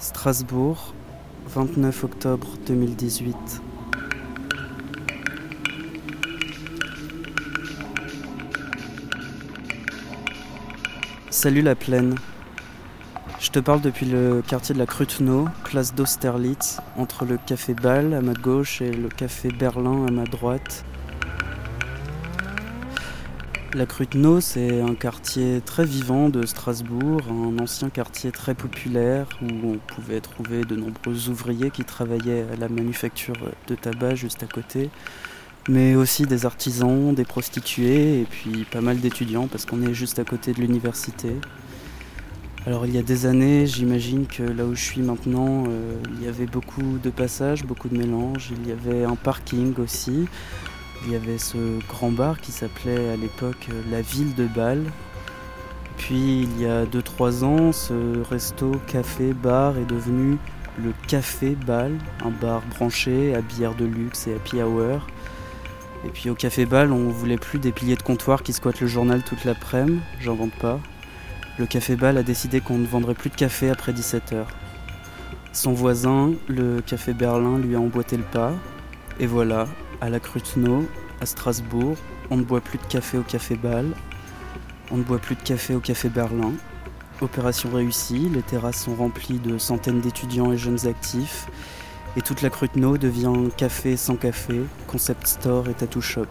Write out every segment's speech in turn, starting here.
Strasbourg, 29 octobre 2018. Salut la plaine. Je te parle depuis le quartier de la Krutno, place d'Austerlitz, entre le café Bâle à ma gauche et le café Berlin à ma droite. La Krutno, c'est un quartier très vivant de Strasbourg, un ancien quartier très populaire où on pouvait trouver de nombreux ouvriers qui travaillaient à la manufacture de tabac juste à côté, mais aussi des artisans, des prostituées et puis pas mal d'étudiants parce qu'on est juste à côté de l'université. Alors il y a des années, j'imagine que là où je suis maintenant, euh, il y avait beaucoup de passages, beaucoup de mélanges, il y avait un parking aussi. Il y avait ce grand bar qui s'appelait à l'époque euh, la ville de Bâle. Puis il y a 2-3 ans, ce resto, café, bar est devenu le Café Bâle, un bar branché à bière de luxe et happy hour. Et puis au Café Bâle, on voulait plus des piliers de comptoir qui squattent le journal toute l'après-midi, j'invente pas. Le Café Bâle a décidé qu'on ne vendrait plus de café après 17h. Son voisin, le Café Berlin, lui a emboîté le pas. Et voilà, à la Krutno, à Strasbourg, on ne boit plus de café au Café Bâle, on ne boit plus de café au Café Berlin. Opération réussie, les terrasses sont remplies de centaines d'étudiants et jeunes actifs, et toute la Krutno devient café sans café, concept store et tattoo shop.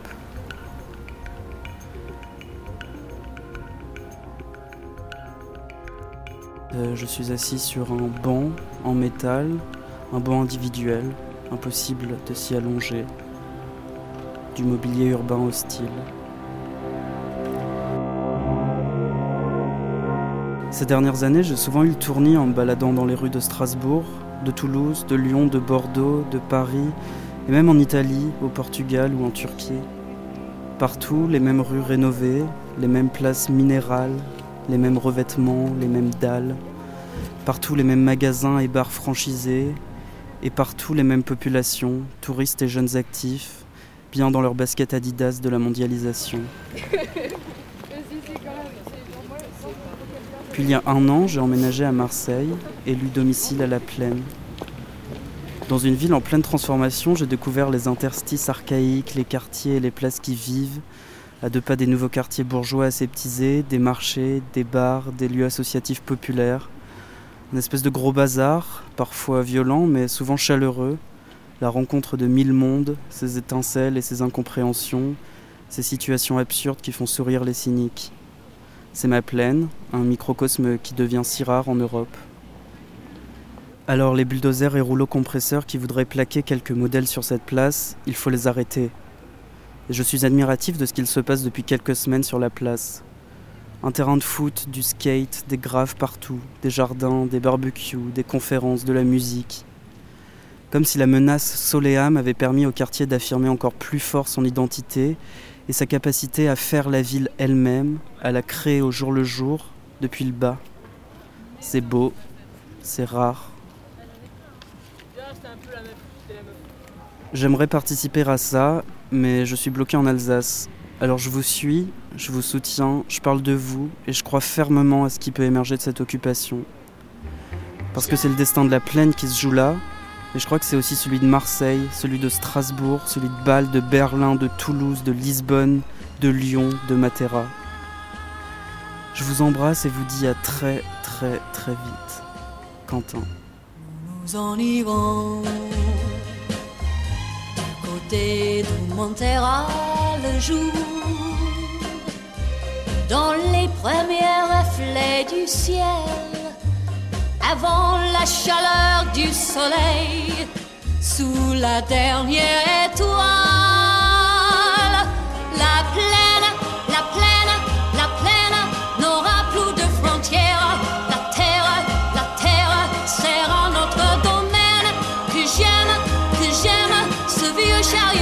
Euh, je suis assis sur un banc en métal, un banc individuel, impossible de s'y allonger du mobilier urbain hostile. Ces dernières années, j'ai souvent eu le tournis en me baladant dans les rues de Strasbourg, de Toulouse, de Lyon, de Bordeaux, de Paris, et même en Italie, au Portugal ou en Turquie. Partout, les mêmes rues rénovées, les mêmes places minérales, les mêmes revêtements, les mêmes dalles. Partout, les mêmes magasins et bars franchisés, et partout, les mêmes populations, touristes et jeunes actifs, bien dans leur basket Adidas de la mondialisation. Puis il y a un an, j'ai emménagé à Marseille, élu domicile à la plaine. Dans une ville en pleine transformation, j'ai découvert les interstices archaïques, les quartiers et les places qui vivent, à deux pas des nouveaux quartiers bourgeois aseptisés, des marchés, des bars, des lieux associatifs populaires. Une espèce de gros bazar, parfois violent mais souvent chaleureux, la rencontre de mille mondes, ces étincelles et ces incompréhensions, ces situations absurdes qui font sourire les cyniques. C'est ma plaine, un microcosme qui devient si rare en Europe. Alors les bulldozers et rouleaux compresseurs qui voudraient plaquer quelques modèles sur cette place, il faut les arrêter. Et je suis admiratif de ce qu'il se passe depuis quelques semaines sur la place. Un terrain de foot, du skate, des graves partout, des jardins, des barbecues, des conférences, de la musique comme si la menace Soleam avait permis au quartier d'affirmer encore plus fort son identité et sa capacité à faire la ville elle-même, à la créer au jour le jour, depuis le bas. C'est beau, c'est rare. J'aimerais participer à ça, mais je suis bloqué en Alsace. Alors je vous suis, je vous soutiens, je parle de vous et je crois fermement à ce qui peut émerger de cette occupation. Parce que c'est le destin de la plaine qui se joue là, et je crois que c'est aussi celui de Marseille, celui de Strasbourg, celui de Bâle, de Berlin, de Toulouse, de Lisbonne, de Lyon, de Matera. Je vous embrasse et vous dis à très très très vite. Quentin. Nous en le jour dans les premiers reflets du ciel, avant la chaleur du soleil, sous la dernière étoile, la plaine, la plaine, la plaine n'aura plus de frontières. La terre, la terre sera notre domaine. Que j'aime, que j'aime ce vieux chariot.